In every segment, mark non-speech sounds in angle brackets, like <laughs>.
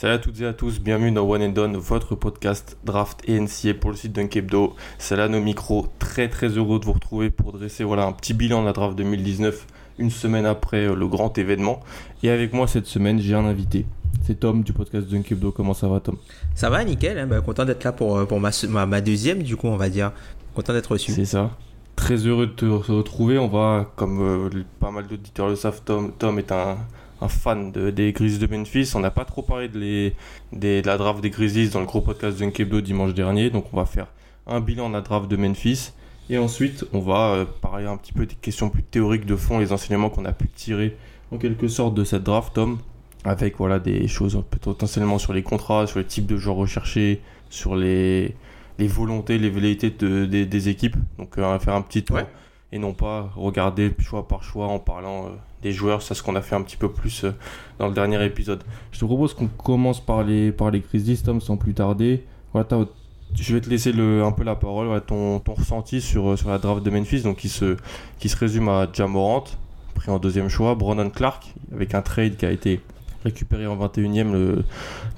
Salut à toutes et à tous, bienvenue dans One and Done, votre podcast draft et NCA pour le site d'Unkebdo. C'est là nos micros, très très heureux de vous retrouver pour dresser voilà, un petit bilan de la draft 2019, une semaine après euh, le grand événement. Et avec moi cette semaine, j'ai un invité. C'est Tom du podcast d'Unkebdo. Comment ça va Tom? Ça va, nickel. hein, bah, content d'être là pour, euh, pour ma, ma, ma deuxième, du coup, on va dire. Content d'être reçu. C'est ça. Très heureux de te retrouver. On va, comme euh, pas mal d'auditeurs le savent, Tom, Tom est un, un fan de- des Grizzlies de Memphis. On n'a pas trop parlé de, les, des- de la draft des Grizzlies dans le gros podcast d'Unkebdo dimanche dernier. Donc on va faire un bilan de la draft de Memphis. Et ensuite, on va euh, parler un petit peu des questions plus théoriques de fond, les enseignements qu'on a pu tirer en quelque sorte de cette draft, Tom. Avec voilà, des choses potentiellement sur les contrats, sur les types de joueurs recherchés, sur les, les volontés, les velléités de- des- des équipes. Donc euh, on va faire un petit tour Ouais. et non pas regarder choix par choix en parlant euh, des joueurs. C'est ce qu'on a fait un petit peu plus euh, dans le dernier épisode. Je te propose qu'on commence par les, par les Grizzlies, Tom, sans plus tarder. Voilà, je vais te laisser un peu la parole, ton, ton ressenti sur, euh, sur la draft de Memphis, donc qui se, qui se résume à Jamorant, pris en deuxième choix, Brandon Clark, avec un trade qui a été récupéré en 21e, le-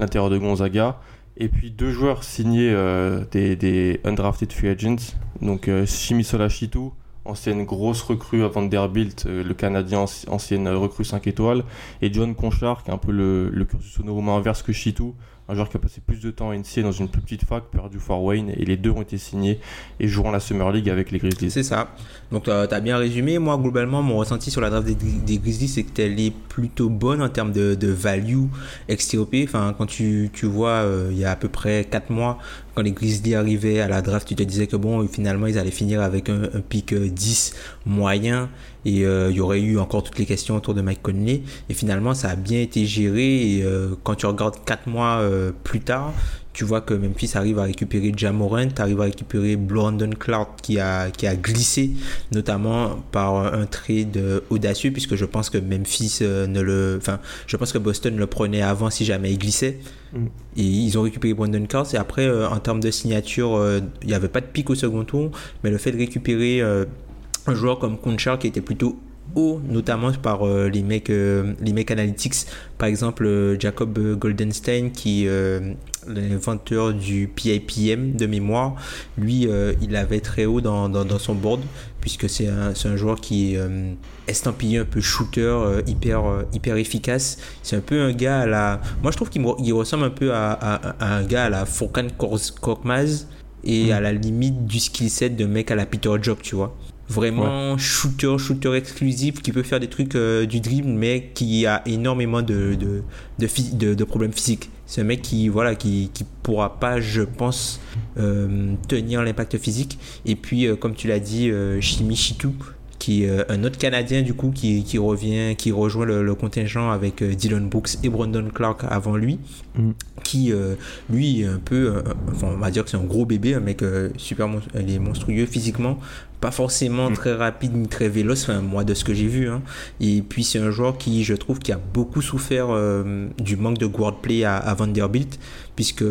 l'intérieur de Gonzaga. Et puis deux joueurs signés euh, des, des undrafted free agents, donc euh, Shitu, ancienne grosse recrue à Vanderbilt, euh, le Canadien anci- ancienne recrue 5 étoiles, et John Conchar, qui est un peu le, cursus honorable inverse que Shitu, un joueur qui a passé plus de temps à NCA dans une plus petite fac, perdu Fort Wayne, et les deux ont été signés et joueront la Summer League avec les Grizzlies. C'est ça. Donc, tu as bien résumé. Moi, globalement, mon ressenti sur la draft des, Grizzlies, c'est qu'elle est plutôt bonne en termes de, value XTOP. Enfin, quand tu, tu vois, euh, il y a à peu près 4 mois, quand les Grizzlies arrivaient à la draft, tu te disais que bon, finalement, ils allaient finir avec un, un pick euh, 10 moyen et euh, il y aurait eu encore toutes les questions autour de Mike Conley. Et finalement, ça a bien été géré. Et euh, quand tu regardes 4 mois plus tard, tu vois que Memphis arrive à récupérer Jamorant, arrive à récupérer Brandon Clark qui a, qui a glissé, notamment par un trade audacieux, puisque je pense que Memphis euh, ne le. Enfin, je pense que Boston le prenait avant si jamais il glissait. Mm. Et ils ont récupéré Brandon Clark. Et après, euh, en termes de signature, euh, il n'y avait pas de pic au second tour, mais le fait de récupérer euh, un joueur comme Conchar qui était plutôt haut, notamment par euh, les mecs, euh, les mecs analytics, par exemple euh, Jacob Goldenstein qui euh, l'inventeur du PIPM de mémoire, lui il avait très haut dans, dans, dans son board puisque c'est un, un joueur qui est estampillé un peu shooter, hyper, hyper efficace. C'est un peu un gars à la... Moi je trouve qu'il ressemble un peu à, à- à un gars à la Furkan Kor- Korkmaz et à la limite du skill set de mec à la Peter Jock, tu vois. Vraiment shooter, shooter exclusif qui peut faire des trucs euh, du dribble, mais qui a énormément de, de, de, phy- de- de problèmes physiques. C'est un mec qui, voilà, qui, qui pourra pas, je pense, euh, tenir l'impact physique. Et puis, euh, comme tu l'as dit, euh, Shimi Shitu, qui est euh, un autre Canadien du coup qui, qui revient, qui rejoint le, le contingent avec euh, Dylan Brooks et Brandon Clark avant lui, Mm. qui euh, lui est un peu, enfin on va dire que c'est un gros bébé, un mec super, mon- il est monstrueux physiquement, pas forcément Mm. très rapide ni très véloce, enfin moi de ce que j'ai vu, hein. et puis c'est un joueur qui je trouve qui a beaucoup souffert euh, du manque de guard play à, à Vanderbilt, puisque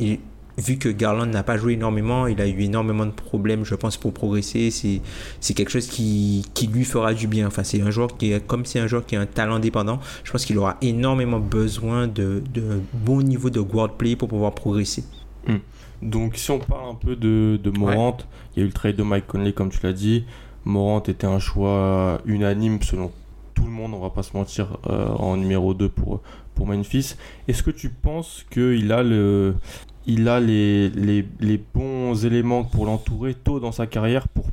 il- vu que Garland n'a pas joué énormément, il a eu énormément de problèmes, je pense, pour progresser. C'est, c'est quelque chose qui, qui lui fera du bien. Enfin, c'est un joueur qui est, comme c'est un joueur qui a un talent dépendant, je pense qu'il aura énormément besoin de, de bon niveau de guard play pour pouvoir progresser. Donc si on parle un peu de, de Morant, il y a eu le trade de Mike Conley comme tu l'as dit. Morant était un choix unanime selon tout le monde, on va pas se mentir, euh, en numéro 2 pour, pour Memphis. Est-ce que tu penses qu'il a, le, il a les, les, les bons éléments pour l'entourer tôt dans sa carrière pour,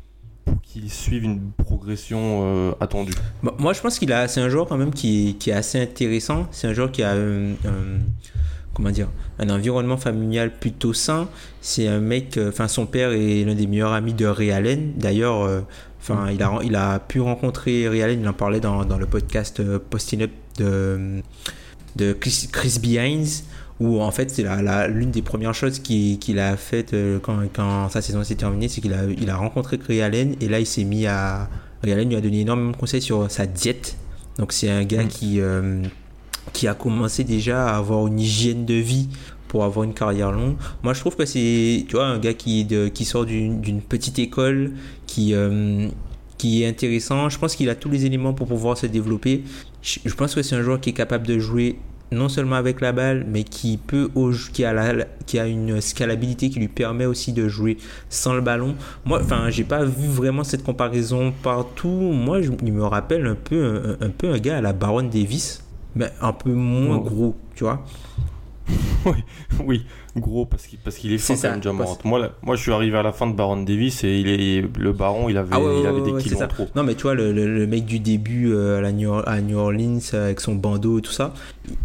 qu'il suive une progression euh, attendue Bon, moi, je pense qu'il a, c'est un joueur quand même qui, qui est assez intéressant. C'est un joueur qui a un, comment dire, un environnement familial plutôt sain. C'est un mec, enfin, son père est l'un des meilleurs amis de Ray Allen. D'ailleurs, enfin, il, a, il a pu rencontrer Ray Allen, il en parlait dans, dans le podcast Posting Up de, de Chris, Chris Behinds où en fait c'est l'une des premières choses qu'il a faites quand, quand, sa saison s'est terminée, c'est qu'il a, il a rencontré Ray Allen et là il s'est mis à... Ray Allen lui a donné énormément de conseils sur sa diète. Donc c'est un gars mm. qui, qui a commencé déjà à avoir une hygiène de vie pour avoir une carrière longue. Moi, je trouve que c'est, tu vois, un gars qui, de, qui sort d'une petite école, qui, euh, qui est intéressant. Je pense qu'il a tous les éléments pour pouvoir se développer. Je, pense que c'est un joueur qui est capable de jouer non seulement avec la balle, mais qui peut qui a la, qui a une scalabilité qui lui permet aussi de jouer sans le ballon. Moi, enfin, j'ai pas vu vraiment cette comparaison partout. Moi, je, il me rappelle un peu un, un peu un gars à la Baron Davis mais un peu moins gros, tu vois. <laughs> oui, oui, gros parce qu'il parce qu'il est fort même, Moi, moi, je suis arrivé à la fin de Baron Davis et il est le Baron, il avait, ah il avait des kilos trop. Non, mais tu vois, le, le, mec du début euh, à, la New, à New Orleans avec son bandeau et tout ça,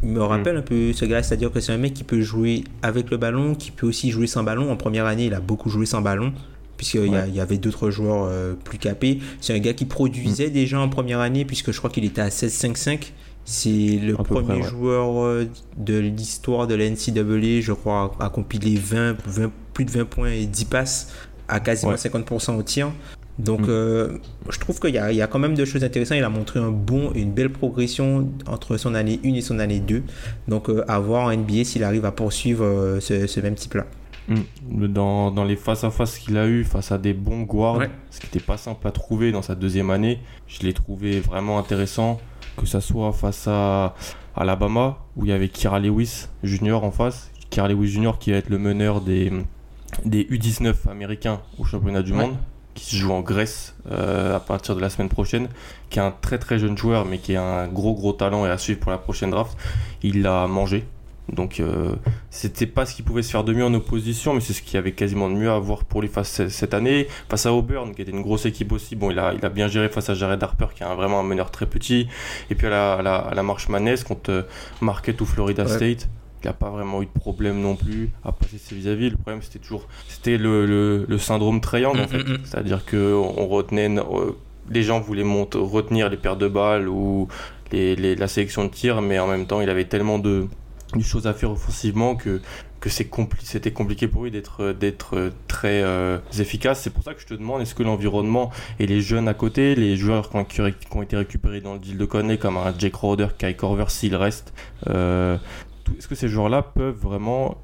il me rappelle mm. un peu ce gars, c'est-à-dire que c'est un mec qui peut jouer avec le ballon, qui peut aussi jouer sans ballon. En première année, il a beaucoup joué sans ballon puisqu'il y, y, avait d'autres joueurs euh, plus capés. C'est un gars qui produisait mm. déjà en première année, puisque je crois qu'il était à 16-5-5. C'est le premier joueur euh, de l'histoire de la NCAA, je crois, à compiler 20, 20, plus de 20 points et 10 passes à quasiment 50% au tir. Donc, mm. euh, je trouve qu'il y, y, a quand même de choses intéressantes. Il a montré un bon et une belle progression entre son année 1 et son année 2. Donc, euh, à voir en NBA s'il arrive à poursuivre ce, même type-là. Mm. Dans, dans, les face-à-face qu'il a eu face à des bons guards, ce qui n'était pas simple à trouver dans sa deuxième année, je l'ai trouvé vraiment intéressant que ça soit face à Alabama, où il y avait Kira Lewis Junior en face. Kira Lewis Junior qui va être le meneur des, des U19 américains au championnat du monde, qui se joue en Grèce euh, à partir de la semaine prochaine, qui est un très très jeune joueur, mais qui a un gros gros talent et à suivre pour la prochaine draft. Il l'a mangé, donc euh, c'était pas ce qui pouvait se faire de mieux en opposition, mais c'est ce qu'il y avait quasiment de mieux à voir pour les face cette année. Face à Auburn, qui était une grosse équipe aussi, bon, il a, il a bien géré face à Jared Harper, qui est vraiment un meneur très petit. Et puis à la, à la, marche manesse contre euh, Marquette ou Florida State. Il n'a pas vraiment eu de problème non plus à passer ses vis-à-vis. Le problème, c'était toujours c'était le, le, syndrome triangle, en mm, fait. Mm, mm. C'est-à-dire que on retenait, euh, les gens voulaient monter, retenir les paires de balles ou les, les, la sélection de tir, mais en même temps, il avait tellement de, du choses à faire offensivement que que c'était compliqué pour lui d'être d'être très euh, efficace. C'est pour ça que je te demande est-ce que l'environnement et les jeunes à côté, les joueurs qui ont, qui ont été récupérés dans le deal de Conley comme un Jake Roder, Kai Corver s'il reste, euh, est-ce que ces joueurs-là peuvent vraiment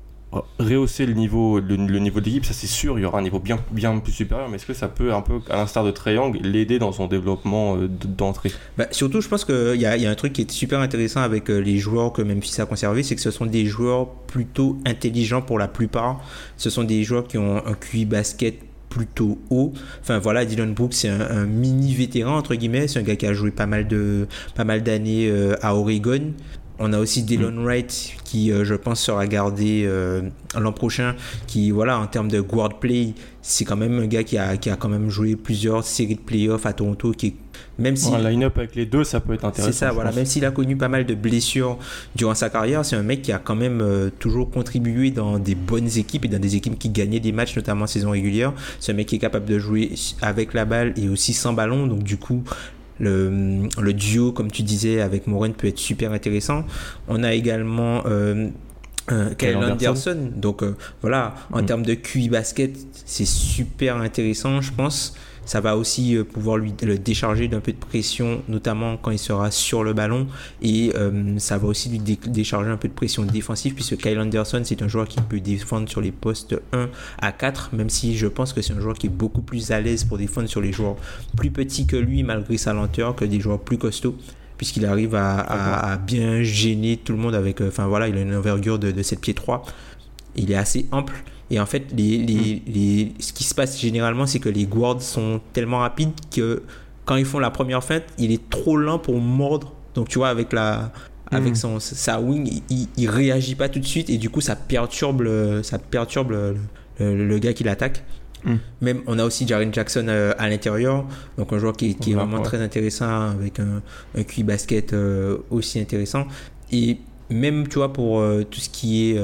rehausser le niveau, le, niveau d'équipe, ça c'est sûr, il y aura un niveau bien, bien plus supérieur, mais est-ce que ça peut, un peu à l'instar de Triangle, l'aider dans son développement euh, d'entrée? Bah, Surtout, je pense qu'il y a, y a un truc qui est super intéressant avec euh, les joueurs que Memphis a conservé, c'est que ce sont des joueurs plutôt intelligents pour la plupart. Ce sont des joueurs qui ont un QI basket plutôt haut. Enfin voilà, Dylan Brooks c'est un, mini vétéran entre guillemets, c'est un gars qui a joué pas mal de pas mal d'années euh, à Oregon. On a aussi Dylan mm. Wright qui, euh, je pense, sera gardé euh, l'an prochain. Qui, voilà, en termes de guard play, c'est quand même un gars qui a, qui a quand même joué plusieurs séries de playoffs à Toronto. Qui même si. Un line-up avec les deux, ça peut être intéressant. C'est ça, voilà. Même s'il a connu pas mal de blessures durant sa carrière, c'est un mec qui a quand même euh, toujours contribué dans des bonnes équipes et dans des équipes qui gagnaient des matchs, notamment en saison régulière. C'est un mec qui est capable de jouer avec la balle et aussi sans ballon. Donc, du coup, le, le, duo, comme tu disais, avec Moren peut être super intéressant. On a également euh, euh, Kyle Anderson. Donc euh, voilà, en mm. termes de QI basket, c'est super intéressant, je pense. Ça va aussi euh, pouvoir lui le décharger d'un peu de pression, notamment quand il sera sur le ballon. Et euh, ça va aussi lui décharger un peu de pression défensive, puisque Kyle Anderson, c'est un joueur qui peut défendre sur les postes 1 à 4, même si je pense que c'est un joueur qui est beaucoup plus à l'aise pour défendre sur les joueurs plus petits que lui, malgré sa lenteur, que des joueurs plus costauds puisqu'il arrive à, bien gêner tout le monde avec. Euh, enfin voilà, il a une envergure de, de 7 pieds 3. Il est assez ample. Et en fait, les, les, mm. les, ce qui se passe généralement, c'est que les guards sont tellement rapides que quand ils font la première feinte, il est trop lent pour mordre. Donc tu vois, avec la, avec mm. son, sa wing, il, il, réagit pas tout de suite et du coup ça perturbe le, ça perturbe le, le, gars qui l'attaque. Mm. Même on a aussi Jaren Jackson euh, à l'intérieur, donc un joueur qui, qui est vraiment très intéressant avec un, un QI basket euh, aussi intéressant. Et même, tu vois, pour tout ce qui est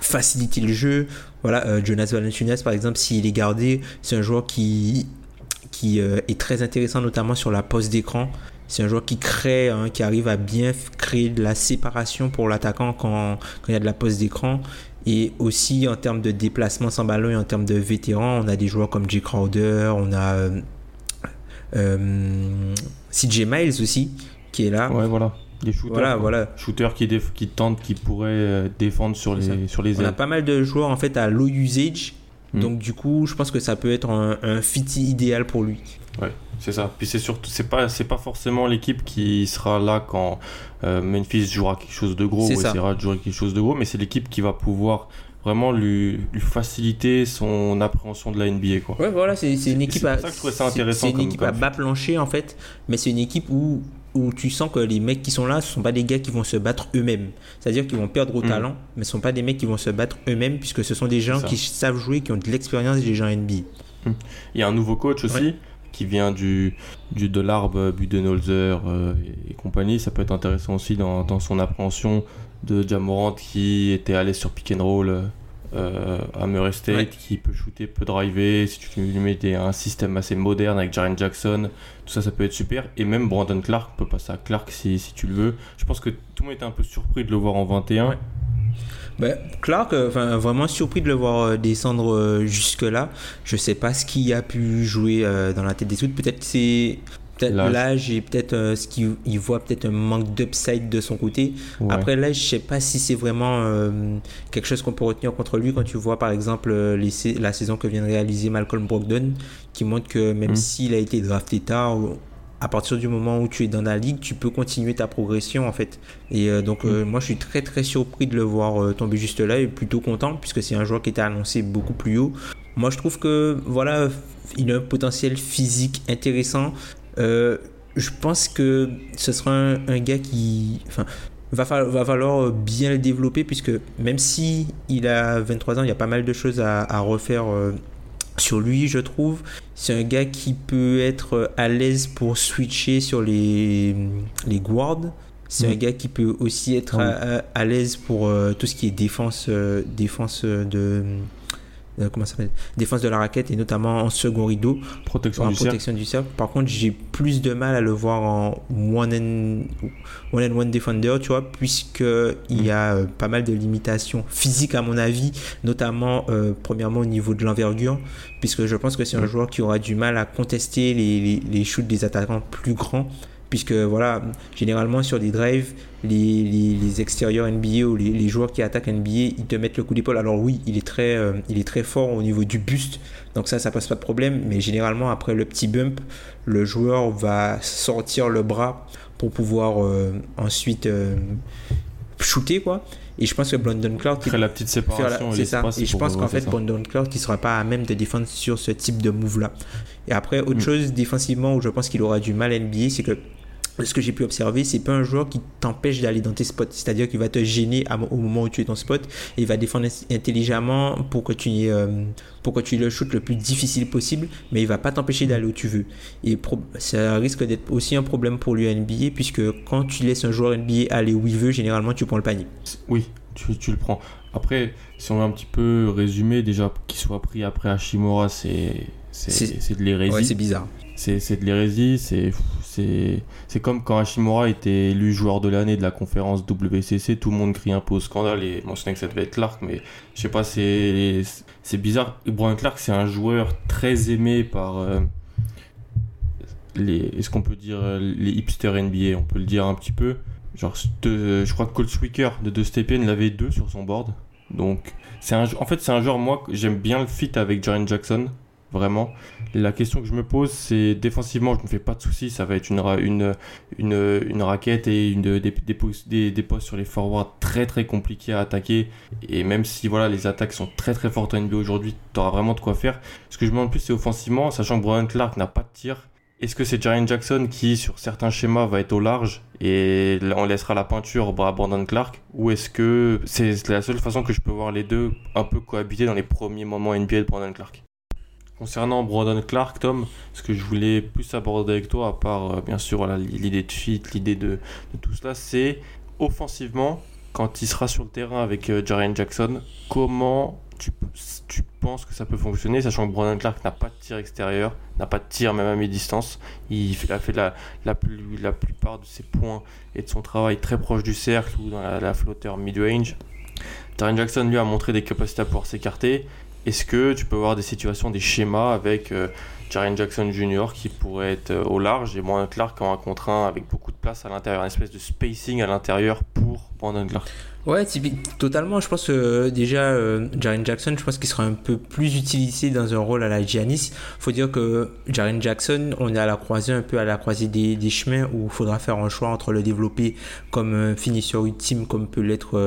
faciliter le jeu, voilà, Jonas Valanciunas, par exemple, s'il est gardé, c'est un joueur qui, qui est très intéressant, notamment sur la pose d'écran. C'est un joueur qui crée, hein, qui arrive à bien créer de la séparation pour l'attaquant quand, il y a de la pose d'écran. Et aussi en termes de déplacement sans ballon et en termes de vétérans, on a des joueurs comme Jay Crowder, on a euh, euh, CJ Miles aussi qui est là. Ouais, voilà. Des shooters, voilà, voilà. shooters qui, qui tentent, qui pourraient euh, défendre sur les, sur les ailes. On a pas mal de joueurs en fait à low usage. Hmm. Donc du coup, je pense que ça peut être un, un fit idéal pour lui. Ouais. C'est ça. Puis c'est surtout, c'est pas, c'est pas forcément l'équipe qui sera là quand euh, Memphis jouera quelque chose de gros ou essaiera de jouer quelque chose de gros, mais c'est l'équipe qui va pouvoir vraiment lui, lui, faciliter son appréhension de la NBA. Quoi. Ouais, voilà, c'est, une équipe à, C'est une équipe à bas plancher en fait, mais c'est une équipe où où tu sens que les mecs qui sont là, ce sont pas des gars qui vont se battre eux-mêmes. C'est-à-dire qu'ils vont perdre au mm. talent, mais ce sont pas des mecs qui vont se battre eux-mêmes, puisque ce sont des gens qui savent jouer, qui ont de l'expérience des gens NBA. Mm. Il y a un nouveau coach aussi qui vient du, du de l'arbre Budenholzer euh, et, compagnie. Ça peut être intéressant aussi dans, dans son appréhension de Jamorant qui était allé sur pick and roll euh, à Murray State, qui peut shooter, peut driver. Si tu lui mets un système assez moderne avec Jaren Jackson, tout ça, ça peut être super. Et même Brandon Clark peut passer à Clark si, si tu le veux. Je pense que tout le monde était un peu surpris de le voir en 21. Ben, Clark, euh, vraiment surpris de le voir euh, descendre euh, jusque-là. Je sais pas ce qui a pu jouer dans la tête des autres. Peut-être c'est peut-être l'âge et peut-être ce qu'il voit peut-être un manque d'upside de son côté. Après là, je sais pas si c'est vraiment quelque chose qu'on peut retenir contre lui quand tu vois par exemple la saison que vient de réaliser Malcolm Brogdon qui montre que même hmm. s'il a été drafté tard à partir du moment où tu es dans la ligue, tu peux continuer ta progression en fait. Et euh, donc euh, mm. moi je suis très très surpris de le voir euh, tomber juste là et plutôt content puisque c'est un joueur qui était annoncé beaucoup plus haut. Moi je trouve que voilà, il a un potentiel physique intéressant. Je pense que ce sera un, gars qui, enfin, va, va falloir bien le développer puisque même si il a 23 ans, il y a pas mal de choses à, à refaire sur lui, je trouve. C'est un gars qui peut être à l'aise pour switcher sur les, les guards. C'est un mm. gars qui peut aussi être à, l'aise pour euh, tout ce qui est défense, euh, défense de euh, comment ça s'appelle défense de la raquette et notamment en second rideau. Protection, du, protection du cercle. Par contre j'ai plus de mal à le voir en one and one, and one defender tu vois puisque il y a euh, pas mal de limitations physiques à mon avis notamment euh, premièrement au niveau de l'envergure puisque je pense que c'est un joueur qui aura du mal à contester les, les, les shoots des attaquants plus grands puisque voilà, généralement sur des drives, les, les, extérieurs NBA ou les, joueurs qui attaquent NBA, ils te mettent le coup d'épaule. Alors oui, il est très, euh, il est très fort au niveau du buste, donc ça, ça passe pas de problème. Mais généralement après le petit bump, le joueur va sortir le bras pour pouvoir euh, ensuite euh, shooter quoi. Et je pense que Brandon Clark. Fait la petite séparation. C'est ça. Et je pense qu'en fait, Brandon Clark, ne sera pas à même de défendre sur ce type de move-là. Et après, autre mm. chose défensivement où je pense qu'il aura du mal à NBA, c'est que ce que j'ai pu observer, c'est pas un joueur qui t'empêche d'aller dans tes spots. C'est-à-dire qu'il va te gêner au moment où tu es dans spot et il va défendre intelligemment pour que tu, euh, pour que tu le shootes le plus difficile possible, mais il va pas t'empêcher d'aller où tu veux. Et ça risque d'être aussi un problème pour l'UNBA puisque quand tu laisses un joueur NBA aller où il veut, généralement tu prends le panier. Oui, tu, tu le prends. Après, si on veut un petit peu résumer, déjà qu'il soit pris après Hashimura, c'est c'est de l'hérésie. Ouais, c'est bizarre. C'est de l'hérésie, c'est c'est comme quand Hashimura était élu joueur de l'année de la conférence WCC, tout le monde crie un peu au scandale et je que ça devait être Clark, mais je sais pas, c'est bizarre. Brian Clark, c'est un joueur très aimé par euh, les, qu'on peut dire les hipsters NBA, on peut le dire un petit peu. Genre, je crois que Colt Swicker de De Stepien l'avait deux sur son board. Donc, en fait, c'est un joueur, moi, j'aime bien le fit avec Jaren Jackson vraiment. La question que je me pose, c'est défensivement, je ne me fais pas de soucis, ça va être une, une, une, une raquette et une, des, des, des, postes sur les forwards très très compliqués à attaquer. Et même si voilà, les attaques sont très très fortes en NBA aujourd'hui, tu auras vraiment de quoi faire. Ce que je me demande plus, c'est offensivement, sachant que Brian Clark n'a pas de tir. Est-ce que c'est Jaren Jackson qui, sur certains schémas, va être au large et on laissera la peinture à Brandon Clark? Ou est-ce que c'est la seule façon que je peux voir les deux un peu cohabiter dans les premiers moments NBA de Brandon Clark? Concernant Brandon Clark, Tom, ce que je voulais plus aborder avec toi, à part euh, bien sûr l'idée de fit, l'idée de, tout cela, c'est offensivement, quand il sera sur le terrain avec euh, Jackson, comment tu, penses que ça peut fonctionner, sachant que Brandon Clark n'a pas de tir extérieur, n'a pas de tir même à mi-distance. Il a fait la, la, la, plupart de ses points et de son travail très proche du cercle ou dans la, flotteur mid-range. Jaren Jackson lui a montré des capacités à pouvoir s'écarter. Est-ce que tu peux avoir des situations, des schémas avec euh, Jaren Jackson Jr. qui pourrait être euh, au large et Brandon Clark en un contre un avec beaucoup de place à l'intérieur, une espèce de spacing à l'intérieur pour Brandon Clark? Ouais, totalement. Je pense que euh, déjà, euh, Jaren Jackson, je pense qu'il sera un peu plus utilisé dans un rôle à la Giannis. faut dire que Jaren Jackson, on est à la croisée, un peu à la croisée des, des chemins où il faudra faire un choix entre le développer comme un finisseur ultime, comme peut l'être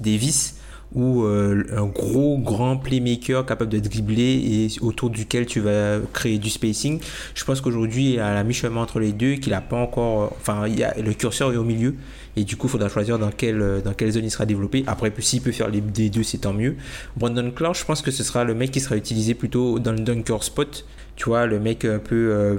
Davis ou euh, un gros grand playmaker capable de dribbler et autour duquel tu vas créer du spacing. Je pense qu'aujourd'hui, il a la mi-chemin entre les deux, qu'il a pas encore. Euh, enfin, il y a, le curseur est au milieu et du coup, il faudra choisir dans quelle, euh, dans quelle zone il sera développé. Après, s'il peut faire les deux, c'est tant mieux. Brandon Clark, je pense que ce sera le mec qui sera utilisé plutôt dans le dunker spot. Tu vois, le mec un peu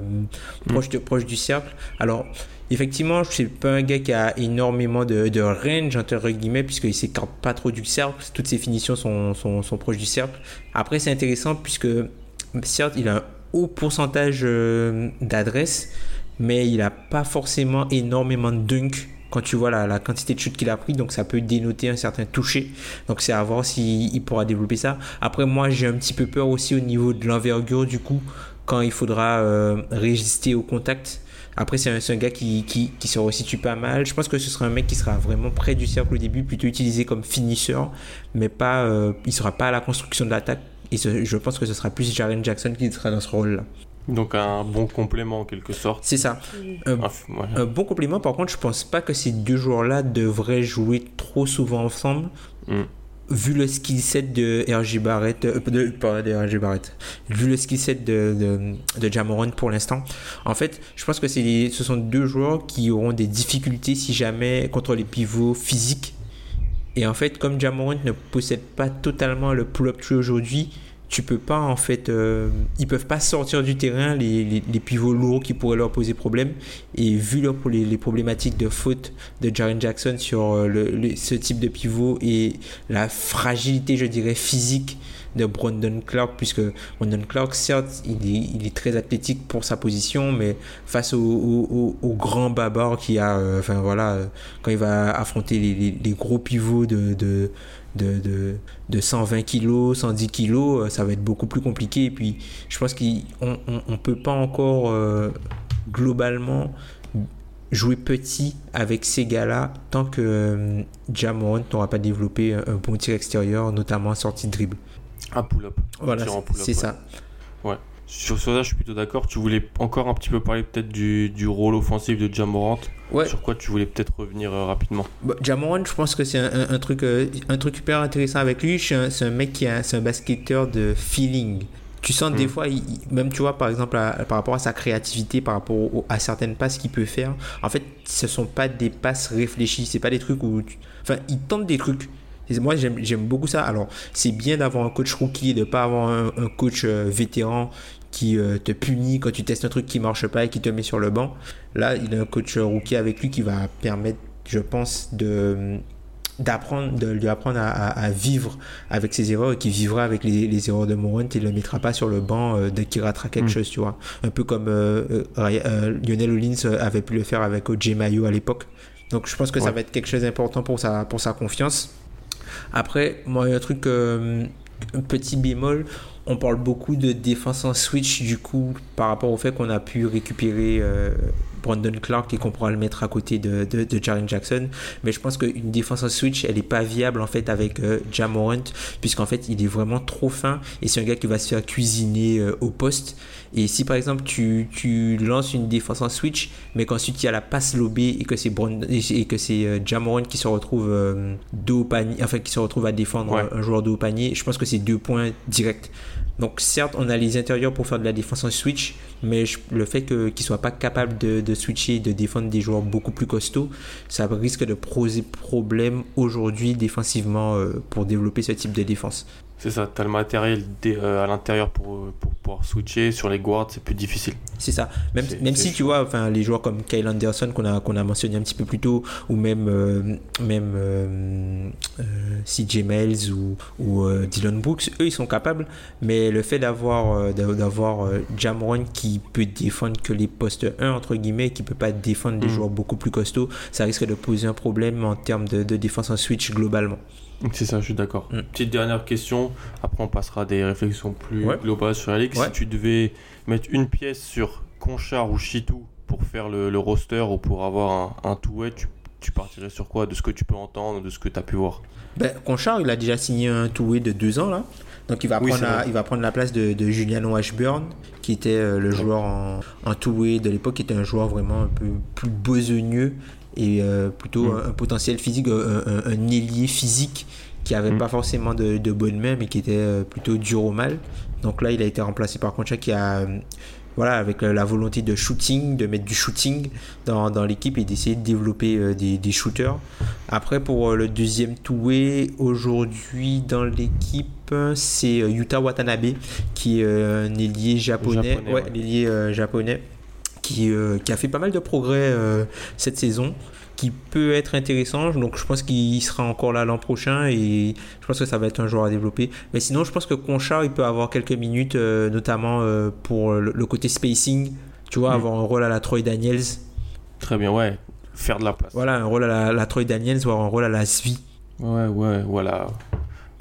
proche, de, proche du cercle. Alors, Effectivement, je suis pas un gars qui a énormément de, de range, entre guillemets, puisqu'il s'écarte pas trop du cercle. Toutes ses finitions sont, sont, sont proches du cercle. Après, c'est intéressant puisque, certes, il a un haut pourcentage euh, d'adresse, mais il n'a pas forcément énormément de dunk quand tu vois la, quantité de chutes qu'il a pris, donc ça peut dénoter un certain toucher. Donc c'est à voir s'il pourra développer ça. Après, moi, j'ai un petit peu peur aussi au niveau de l'envergure, du coup, quand il faudra euh, résister au contact. Après, c'est un, gars qui, qui, qui, se resitue pas mal. Je pense que ce sera un mec qui sera vraiment près du cercle au début, plutôt utilisé comme finisseur, mais pas, euh, il sera pas à la construction de l'attaque. Et je pense que ce sera plus Jaren Jackson qui sera dans ce rôle-là. Donc un bon complément en quelque sorte. C'est ça. Un, bon complément, par contre, je pense pas que ces deux joueurs-là devraient jouer trop souvent ensemble. Hmm vu le skill set de RG Barrett, euh, de, pas de RG Barrett, vu le skill set de, de, de Jamoran pour l'instant, en fait, je pense que c'est ce sont deux joueurs qui auront des difficultés si jamais contre les pivots physiques. Et en fait, comme Jamoran ne possède pas totalement le pull-up tree aujourd'hui, tu peux pas en fait euh, ils peuvent pas sortir du terrain les, les, pivots lourds qui pourraient leur poser problème. Et vu leur, les, les problématiques de faute de Jaren Jackson sur euh, le, ce type de pivot et la fragilité je dirais physique de Brandon Clark puisque Brandon Clark certes il est, très athlétique pour sa position mais face au, grand babar qui a euh, enfin voilà quand il va affronter les, gros pivots de, de de, de, de 120 kg, 110 kg, ça va être beaucoup plus compliqué. Et puis, je pense qu'on ne peut pas encore euh, globalement jouer petit avec ces gars-là tant que euh, n'aura pas développé un, bon tir extérieur, notamment sortie de dribble. Un pull-up. Voilà, c'est ça. Ouais. Sur ça, je suis plutôt d'accord. Tu voulais encore un petit peu parler peut-être du, du, rôle offensif de Jamorant. Ouais. Sur quoi tu voulais peut-être revenir euh, rapidement bah, Jamorant, je pense que c'est un, un, truc, euh, un truc hyper intéressant avec lui. C'est un, mec qui est un basketteur de feeling. Tu sens des hmm. fois, même tu vois, par exemple, par rapport à sa créativité, par rapport à certaines passes qu'il peut faire, en fait, ce sont pas des passes réfléchies. C'est pas des trucs où. Enfin, il tente des trucs. Moi, j'aime beaucoup ça. Alors, c'est bien d'avoir un coach rookie, de pas avoir un, un coach euh, vétéran qui euh, te punit quand tu testes un truc qui marche pas et qui te met sur le banc. Là, il a un coach rookie avec lui qui va permettre, je pense, de d'apprendre de lui apprendre à, vivre avec ses erreurs et qui vivra avec les, erreurs de Morant et ne le mettra pas sur le banc euh, dès qu'il ratera quelque mm. chose tu vois un peu comme euh, Lionel Hollins avait pu le faire avec OJ Mayo à l'époque donc je pense que ça va être quelque chose d'important pour sa pour sa confiance après moi un truc un petit bémol on parle beaucoup de défense en switch du coup par rapport au fait qu'on a pu récupérer euh, Brandon Clark et qu'on pourra le mettre à côté de, de, Jaren Jackson. Mais je pense qu'une défense en switch, elle n'est pas viable en fait avec euh, Jamorant, puisqu'en fait il est vraiment trop fin et c'est un gars qui va se faire cuisiner euh, au poste. Et si par exemple tu, tu, lances une défense en switch, mais qu'ensuite il y a la passe lobée et que c'est et que c'est euh, Jamorant qui se retrouve euh, dos au panier, enfin qui se retrouve à défendre un joueur dos au panier, je pense que c'est deux points directs. Donc certes, on a les intérieurs pour faire de la défense en switch, mais le fait qu'ils ne soient pas capables de, de switcher et de défendre des joueurs beaucoup plus costauds, ça risque de poser problème aujourd'hui défensivement euh, pour développer ce type de défense. C'est ça, tu as le matériel euh, à l'intérieur pour, pour pouvoir switcher. Sur les guards, c'est plus difficile. C'est ça. Même, même si tu vois, enfin, les joueurs comme Kyle Anderson qu'on a, qu'on a mentionné un petit peu plus tôt, ou même, euh, même euh, euh, CJ Miles ou, ou euh, Dylan Brooks, eux ils sont capables. Mais le fait d'avoir euh, d'a- d'avoir euh, Jamron qui peut défendre que les postes 1 entre guillemets, qui peut pas défendre des Mm. joueurs beaucoup plus costauds, ça risque de poser un problème en termes de, de défense en switch globalement. C'est ça, je suis d'accord. Mm. Petite dernière question. Après, on passera à des réflexions plus Ouais. globales sur la ligue. Ouais. Si tu devais mettre une pièce sur Conchar ou Chitou pour faire le, le roster ou pour avoir un, un two-way, tu, tu partirais sur quoi? De ce que tu peux entendre, de ce que tu as pu voir? Ben, Conchard, il a déjà signé un two-way de deux ans là. Donc il va, Oui, prendre, la, vrai. il va prendre la place de, de Julian Washburn, qui était euh, le joueur en, en two-way de l'époque, qui était un joueur vraiment un peu plus besogneux et euh, plutôt Mm. un, un potentiel physique, un, un- un ailier physique qui avait Mm. pas forcément de, de bonnes mains, mais qui était euh, plutôt dur au mal. Donc là, il a été remplacé par Concha qui a, euh, voilà, avec la, la volonté de shooting, de mettre du shooting dans, dans l'équipe et d'essayer de développer euh, des, des shooters. Après, pour euh, le deuxième two-way, aujourd'hui dans l'équipe, c'est Yuta Watanabe, qui est un ailier japonais, Japonais, ouais, ouais. japonais, qui, euh, qui a fait pas mal de progrès euh, cette saison, qui peut être intéressant. Donc, je pense qu'il sera encore là l'an prochain et je pense que ça va être un joueur à développer. Mais sinon, je pense que Conchar, il peut avoir quelques minutes, euh, notamment pour le, le côté spacing. Tu vois, Mm. avoir un rôle à la Troy Daniels. Très bien, ouais. Faire de la place. Voilà, un rôle à la, la Troy Daniels, voire un rôle à la Svi. Ouais, ouais, voilà.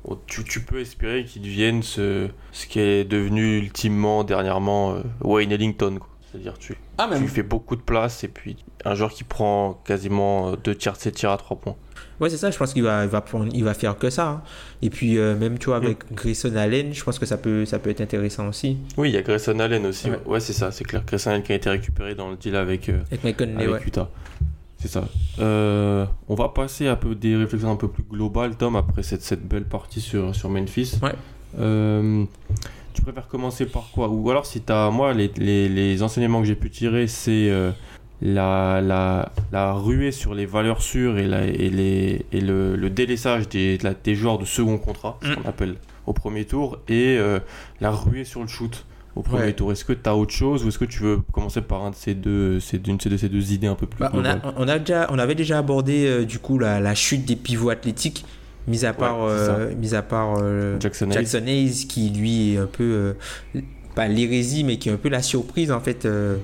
Oh, Tu, tu peux espérer qu'il devienne ce, ce qui est devenu ultimement, dernièrement, Wayne Ellington. quoi. C'est-à-dire, tu, Ah, tu lui fais beaucoup de place et puis un joueur qui prend quasiment euh, deux tiers de ses tirs à trois points. Ouais, c'est ça, je pense qu'il va, il va, prendre- il va faire que ça. hein. Et puis, euh, même, tu vois, avec Grayson Allen, je pense que ça peut, ça peut être intéressant aussi. Oui, il y a Grayson Allen aussi. Ouais. Ouais, c'est ça, c'est clair. Grayson Allen qui a été récupéré dans le deal avec, euh, Avec Mike Conley, avec ouais. Utah. C'est ça. Euh, on va passer à peu des réflexions un peu plus globales, Tom, après cette, cette belle partie sur, sur Memphis. Ouais. Tu préfères commencer par quoi Ou alors, si tu as. Moi, les, les, les enseignements que j'ai pu tirer, c'est euh, la, la, la ruée sur les valeurs sûres et, la, et, les, et le, le délaissage des, des joueurs de second contrat, ce Mm. qu'on appelle au premier tour, et euh, la ruée sur le shoot au premier Ouais. tour. Est-ce que tu as autre chose ou est-ce que tu veux commencer par un de ces deux, ces, d'une de ces deux idées un peu plus Bah, on, a, on, a déjà, on avait déjà abordé euh, du coup la, la chute des pivots athlétiques, mis à part, Ouais, euh, mis à part euh, Jackson Hayes. Jackson Hayes, qui lui est un peu, euh, pas l'hérésie, mais qui est un peu la surprise en fait. euh,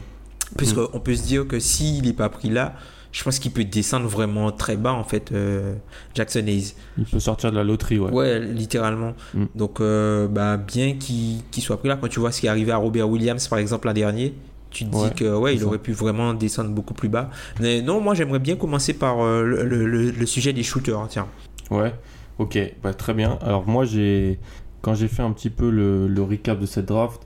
Puisqu'on peut se dire que s'il n'est pas pris là, je pense qu'il peut descendre vraiment très bas en fait, euh, Jackson Hayes. Il peut sortir de la loterie, ouais. Ouais, littéralement. Mm. Donc, euh, bah, bien qu'il soit pris là. Quand tu vois ce qui est arrivé à Robert Williams, par exemple, l'an dernier, tu te Ouais, dis que ouais, il ça. aurait pu vraiment descendre beaucoup plus bas. Mais non, moi, j'aimerais bien commencer par euh, le, le- le- le sujet des shooters. hein, Tiens. Ouais, ok, bah, très bien. Alors moi, j'ai quand j'ai fait un petit peu le, le recap de cette draft,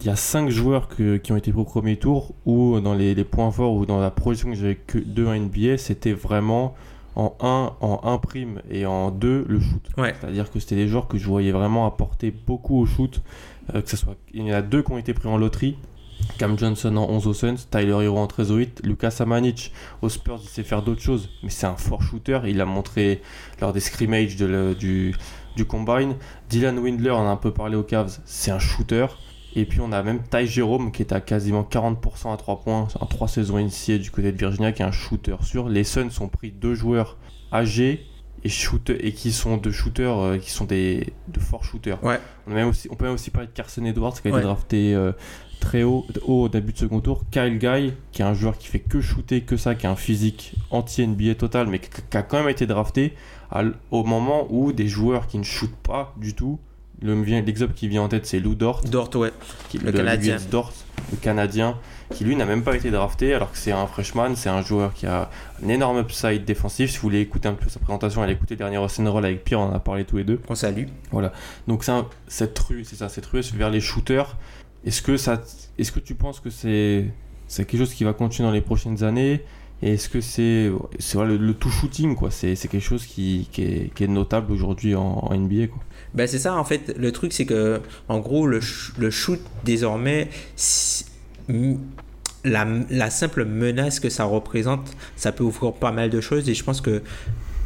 il y a 5 joueurs que- qui ont été pris au premier tour ou dans les, les points forts ou dans la projection que j'avais que deux en NBA, c'était vraiment en 1, en 1 prime et en 2 le shoot. Ouais. C'est-à-dire que c'était des joueurs que je voyais vraiment apporter beaucoup au shoot. euh, que ce soit, il y en a deux qui ont été pris en loterie. Cam Johnson en 11 aux Suns, Tyler Hero en 13 au 8, Lucas Samanic aux Spurs, il sait faire d'autres choses, mais c'est un fort shooter. Il l'a montré lors des scrimmages de le- du, du combine. Dylan Windler, on a un peu parlé aux Cavs, c'est un shooter. Et puis on a même Ty Jerome qui est à quasiment 40% à 3 points en 3 saisons initiées du côté de Virginia, qui est un shooter sûr. Les Suns ont pris deux joueurs âgés et, shooter, et qui sont de shooters, euh, qui sont des, de forts shooters. Ouais. On, a même aussi, on peut même aussi parler de Carson Edwards qui a Ouais. été drafté euh, très haut, haut au début de second tour. Kyle Guy, qui est un joueur qui fait que shooter, que ça, qui a un physique anti-NBA total, mais qui, a quand même été drafté à au moment où des joueurs qui ne shootent pas du tout. Le- L'exemple qui vient en tête, c'est Lou Dort, Dort, ouais. qui, Le Canadien. Dort, le Canadien, qui lui n'a même pas été drafté, alors que c'est un freshman, c'est un joueur qui a un énorme upside défensif. Si vous voulez écouter un peu sa présentation, allez écouter le dernier Roll avec Pierre, on en a parlé tous les deux. On salue. Donc c'est un- cette rue, c'est ça, cette rue vers les shooters. Est-ce que est-ce que tu penses que c'est, quelque chose qui va continuer dans les prochaines années? Et est-ce que c'est, c'est le, le tout shooting C'est, quelque chose qui, qui, est, est notable aujourd'hui en, NBA. Ben c'est ça en fait. Le truc c'est que en gros le, le shoot désormais la, la simple menace que ça représente, ça peut ouvrir pas mal de choses et je pense que